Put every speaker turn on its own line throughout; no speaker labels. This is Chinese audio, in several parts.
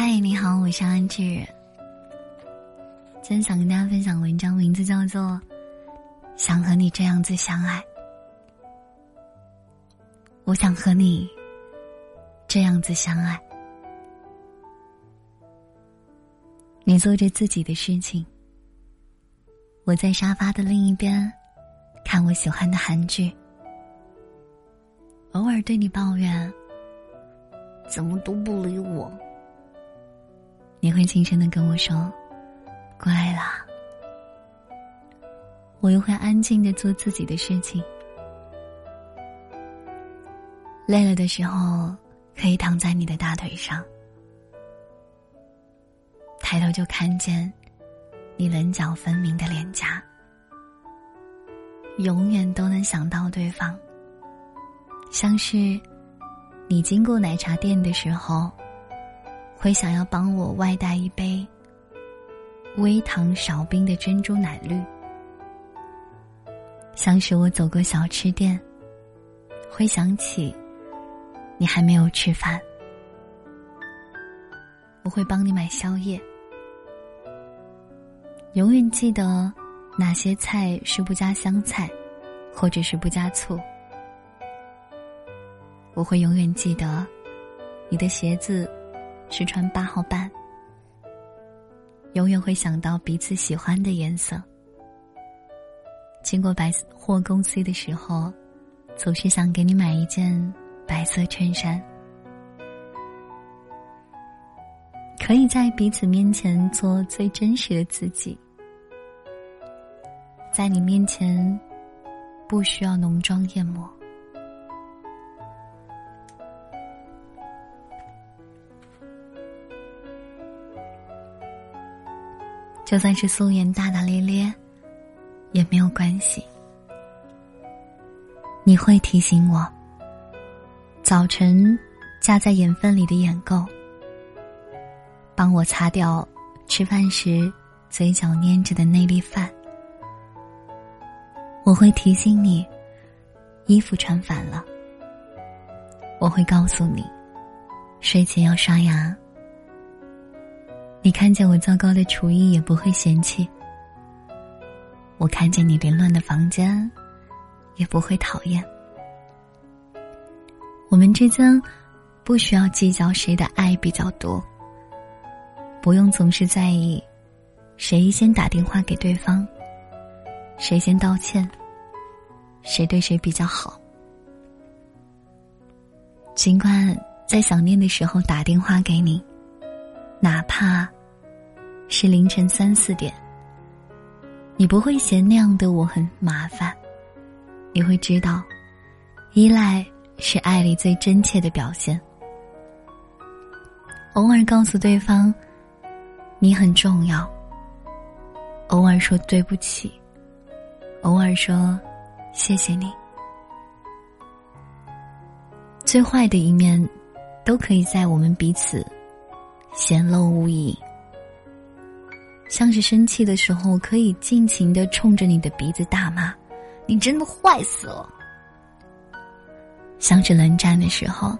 嗨，你好，我是安志。今天想跟大家分享文章，名字叫做《想和你这样子相爱》。我想和你这样子相爱。你做着自己的事情，我在沙发的另一边看我喜欢的韩剧，偶尔对你抱怨，怎么都不理我。你会轻声的跟我说：“乖啦。”我又会安静的做自己的事情。累了的时候，可以躺在你的大腿上，抬头就看见你棱角分明的脸颊。永远都能想到对方，像是你经过奶茶店的时候。会想要帮我外带一杯微糖少冰的珍珠奶绿，像是我走过小吃店，会想起你还没有吃饭，我会帮你买宵夜，永远记得哪些菜是不加香菜，或者是不加醋，我会永远记得你的鞋子。是穿八号半，永远会想到彼此喜欢的颜色。经过百货公司的时候，总是想给你买一件白色衬衫。可以在彼此面前做最真实的自己，在你面前不需要浓妆艳抹。就算是素颜大大咧咧，也没有关系。你会提醒我，早晨夹在眼缝里的眼垢，帮我擦掉吃饭时嘴角粘着的那粒饭。我会提醒你，衣服穿反了。我会告诉你，睡前要刷牙。你看见我糟糕的厨艺也不会嫌弃，我看见你凌乱的房间，也不会讨厌。我们之间不需要计较谁的爱比较多，不用总是在意谁先打电话给对方，谁先道歉，谁对谁比较好。尽管在想念的时候打电话给你，哪怕。是凌晨三四点，你不会嫌那样的我很麻烦，你会知道，依赖是爱里最真切的表现。偶尔告诉对方，你很重要。偶尔说对不起，偶尔说谢谢你。最坏的一面，都可以在我们彼此显露无遗。像是生气的时候，可以尽情的冲着你的鼻子大骂：“你真的坏死了！”像是冷战的时候，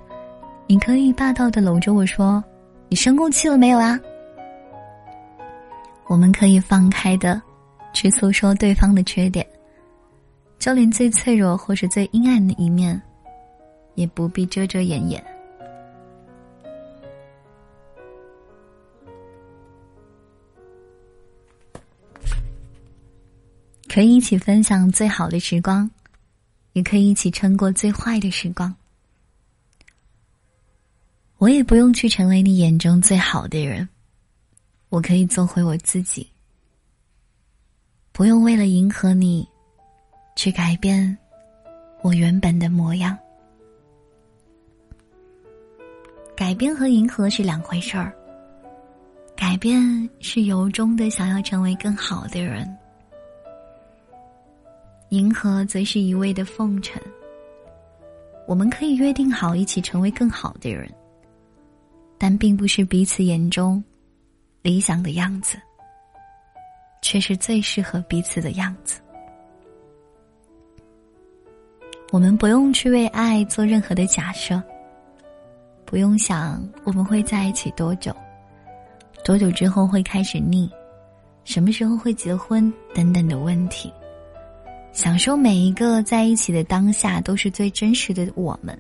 你可以霸道的搂着我说：“你生过气了没有啊？”我们可以放开的去诉说对方的缺点，就连最脆弱或是最阴暗的一面，也不必遮遮掩掩。可以一起分享最好的时光，也可以一起撑过最坏的时光。我也不用去成为你眼中最好的人，我可以做回我自己。不用为了迎合你，去改变我原本的模样。改变和迎合是两回事儿。改变是由衷的想要成为更好的人。迎合则是一味的奉承。我们可以约定好一起成为更好的人，但并不是彼此眼中理想的样子，却是最适合彼此的样子。我们不用去为爱做任何的假设，不用想我们会在一起多久，多久之后会开始腻，什么时候会结婚等等的问题。享受每一个在一起的当下，都是最真实的我们。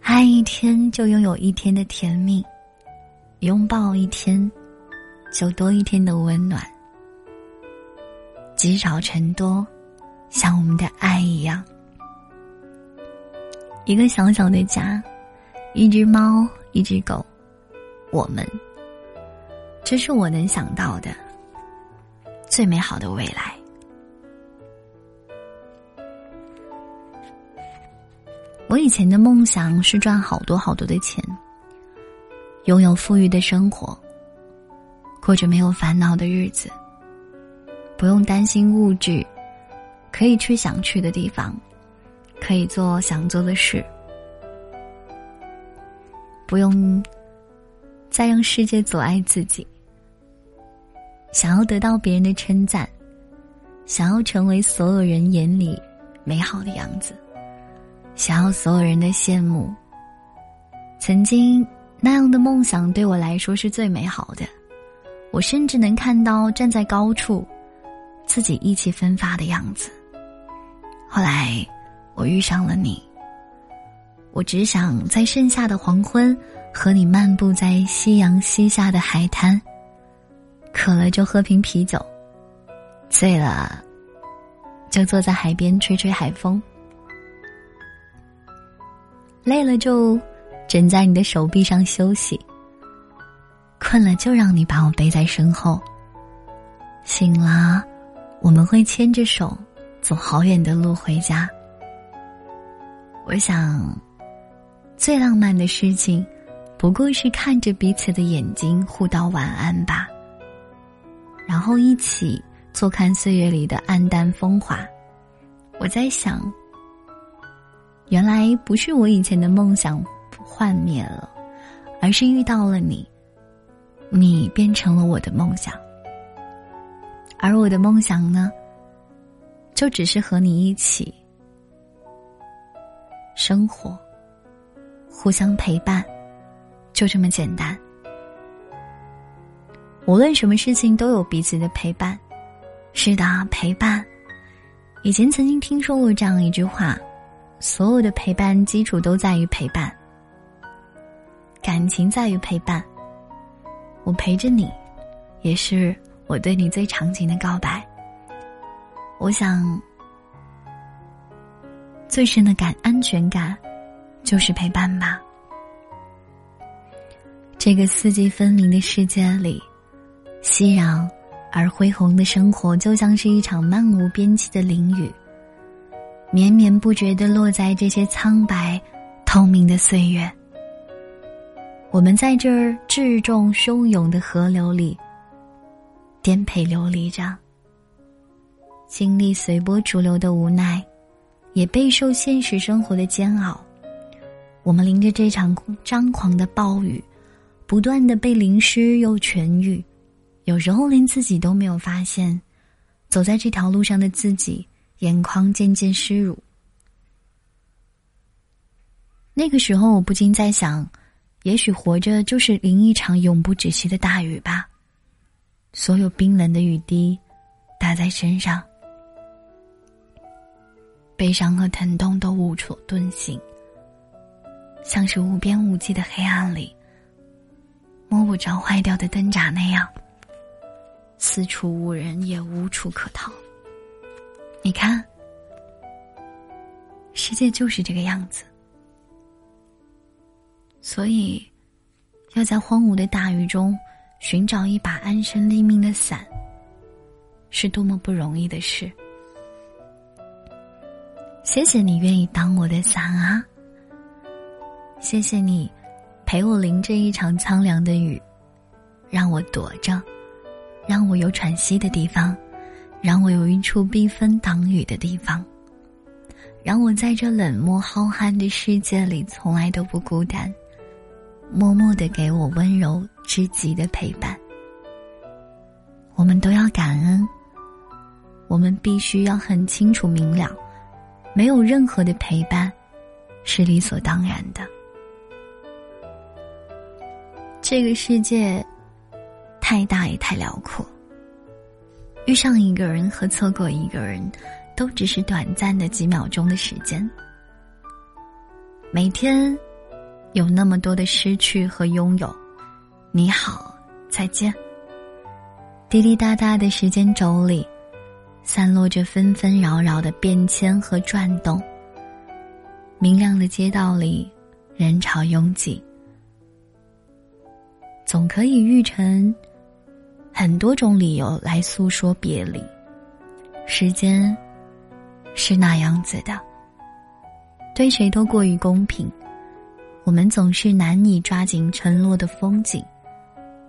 爱一天就拥有一天的甜蜜，拥抱一天，就多一天的温暖。积少成多，像我们的爱一样。一个小小的家，一只猫，一只狗，我们，这是我能想到的最美好的未来。我以前的梦想是赚好多好多的钱，拥有富裕的生活，过着没有烦恼的日子，不用担心物质，可以去想去的地方。可以做想做的事，不用再让世界阻碍自己。想要得到别人的称赞，想要成为所有人眼里美好的样子，想要所有人的羡慕。曾经那样的梦想对我来说是最美好的，我甚至能看到站在高处，自己意气风发的样子。后来。我遇上了你，我只想在盛夏的黄昏和你漫步在夕阳西下的海滩。渴了就喝瓶啤酒，醉了就坐在海边吹吹海风，累了就枕在你的手臂上休息，困了就让你把我背在身后。醒了，我们会牵着手走好远的路回家。我想，最浪漫的事情，不过是看着彼此的眼睛互道晚安吧。然后一起坐看岁月里的黯淡风华。我在想，原来不是我以前的梦想幻灭了，而是遇到了你，你变成了我的梦想。而我的梦想呢，就只是和你一起。生活，互相陪伴，就这么简单。无论什么事情，都有彼此的陪伴。是的，陪伴。以前曾经听说过这样一句话：所有的陪伴基础都在于陪伴，感情在于陪伴。我陪着你，也是我对你最长情的告白。我想。最深的感安全感，就是陪伴吧。这个四季分明的世界里，熙攘而恢宏的生活，就像是一场漫无边际的淋雨，绵绵不绝的落在这些苍白、透明的岁月。我们在这儿至重汹涌的河流里，颠沛流离着，经历随波逐流的无奈。也备受现实生活的煎熬，我们淋着这场张狂的暴雨，不断的被淋湿又痊愈，有时候连自己都没有发现，走在这条路上的自己眼眶渐渐湿濡。那个时候，我不禁在想，也许活着就是淋一场永不止息的大雨吧，所有冰冷的雨滴打在身上。悲伤和疼痛都无处遁形，像是无边无际的黑暗里，摸不着坏掉的灯盏那样，四处无人也无处可逃。你看，世界就是这个样子，所以要在荒芜的大雨中寻找一把安身立命的伞，是多么不容易的事。谢谢你愿意当我的伞啊！谢谢你陪我淋这一场苍凉的雨，让我躲着，让我有喘息的地方，让我有一处避风挡雨的地方，让我在这冷漠浩瀚的世界里从来都不孤单，默默的给我温柔至极的陪伴。我们都要感恩，我们必须要很清楚明了。没有任何的陪伴，是理所当然的。这个世界，太大也太辽阔。遇上一个人和错过一个人，都只是短暂的几秒钟的时间。每天有那么多的失去和拥有，你好，再见。滴滴答答的时间轴里，散落着纷纷扰扰的变迁和转动。明亮的街道里，人潮拥挤。总可以遇成很多种理由来诉说别离。时间是那样子的，对谁都过于公平。我们总是难以抓紧承诺的风景。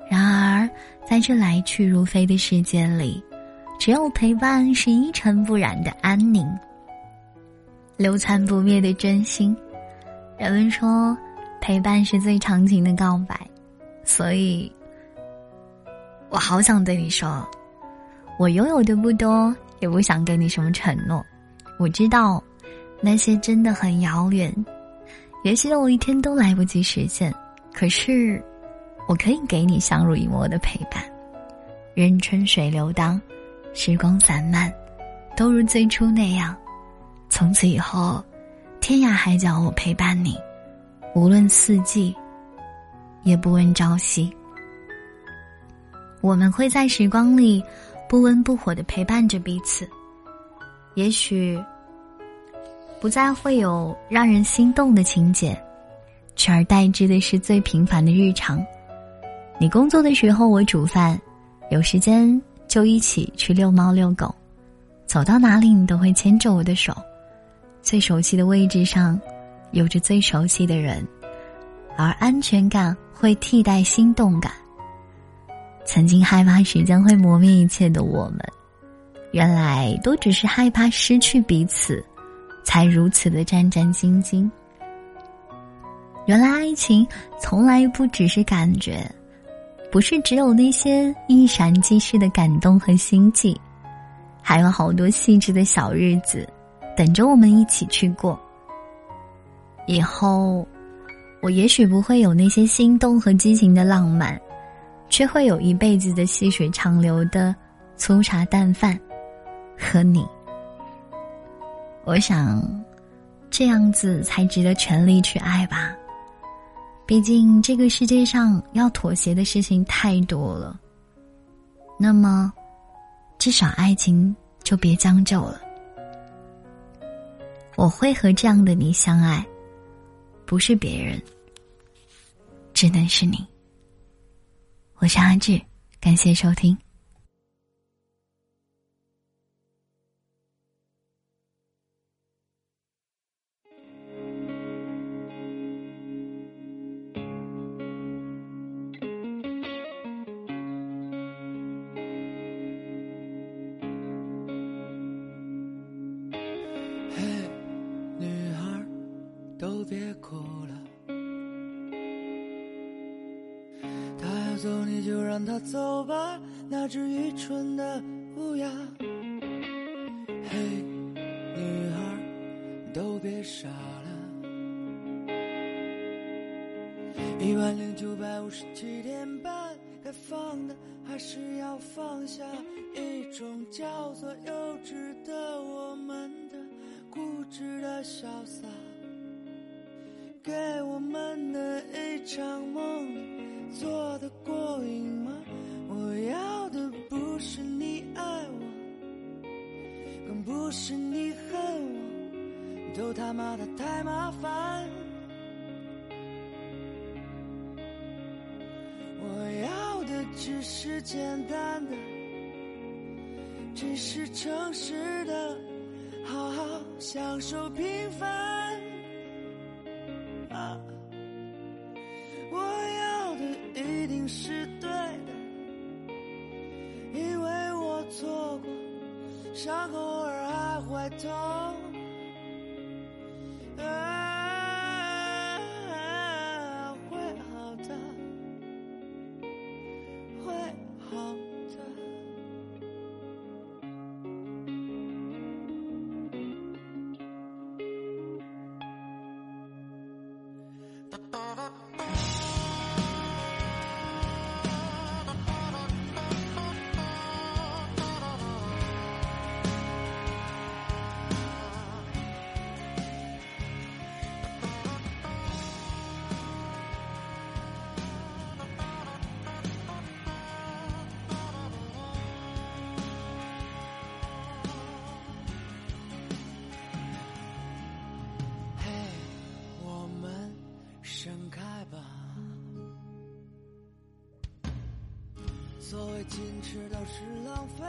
然而，在这来去如飞的世界里，只有陪伴是一尘不染的安宁。流传不灭的真心，人们说，陪伴是最长情的告白，所以，我好想对你说，我拥有的不多，也不想给你什么承诺。我知道，那些真的很遥远，也许有一天都来不及实现。可是，我可以给你相濡以沫的陪伴，任春水流荡，时光散漫，都如最初那样。从此以后，天涯海角我陪伴你，无论四季，也不问朝夕。我们会在时光里不温不火的陪伴着彼此。也许不再会有让人心动的情节，取而代之的是最平凡的日常。你工作的时候我煮饭，有时间就一起去遛猫遛狗，走到哪里你都会牵着我的手。最熟悉的位置上，有着最熟悉的人，而安全感会替代心动感。曾经害怕时间会磨灭一切的我们，原来都只是害怕失去彼此，才如此的战战兢兢。原来爱情从来不只是感觉，不是只有那些一闪即逝的感动和心悸，还有好多细致的小日子。等着我们一起去过。以后，我也许不会有那些心动和激情的浪漫，却会有一辈子的细水长流的粗茶淡饭和你。我想，这样子才值得全力去爱吧。毕竟这个世界上要妥协的事情太多了。那么，至少爱情就别将就了。我会和这样的你相爱，不是别人，只能是你。我是阿志，感谢收听。
别哭了，就让他走吧，那只愚蠢的乌鸦。嘿，女孩，都别傻了。一万零九百五十七点半，该放的还是要放下，一种叫做幼稚的我们的固执的潇洒。给我们的一场梦，做的过瘾吗？我要的不是你爱我，更不是你恨我，都他妈的太麻烦。我要的只是简单的，只是诚实的，好好享受平凡。伤口偶尔还会痛。所谓矜持都是浪费，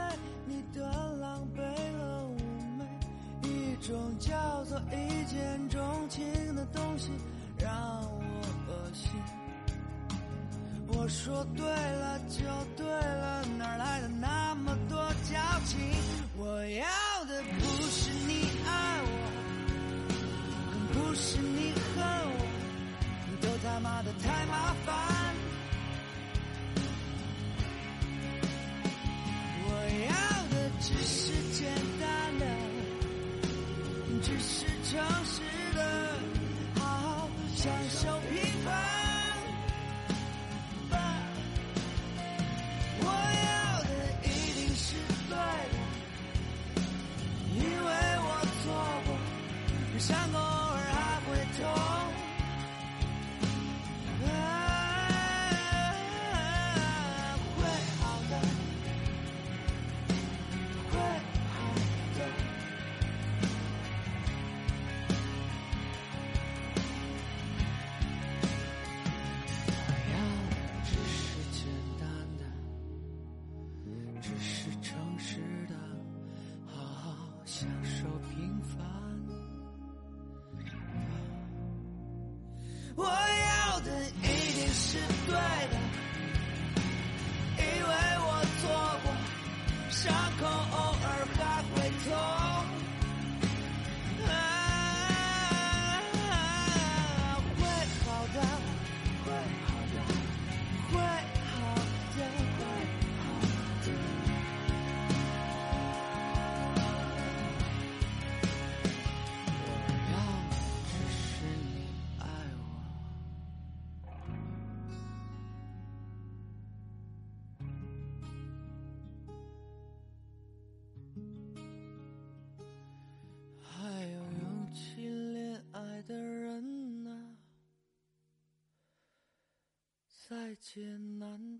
你的狼狈和妩媚，一种叫做一见钟情的东西让我恶心。我说对了就对了，哪来的那么多矫情？我要的不是你爱我，更不是你恨我，都他妈的太麻烦。只是简单了，只是诚实的，好好享受平凡。是对的，再艰难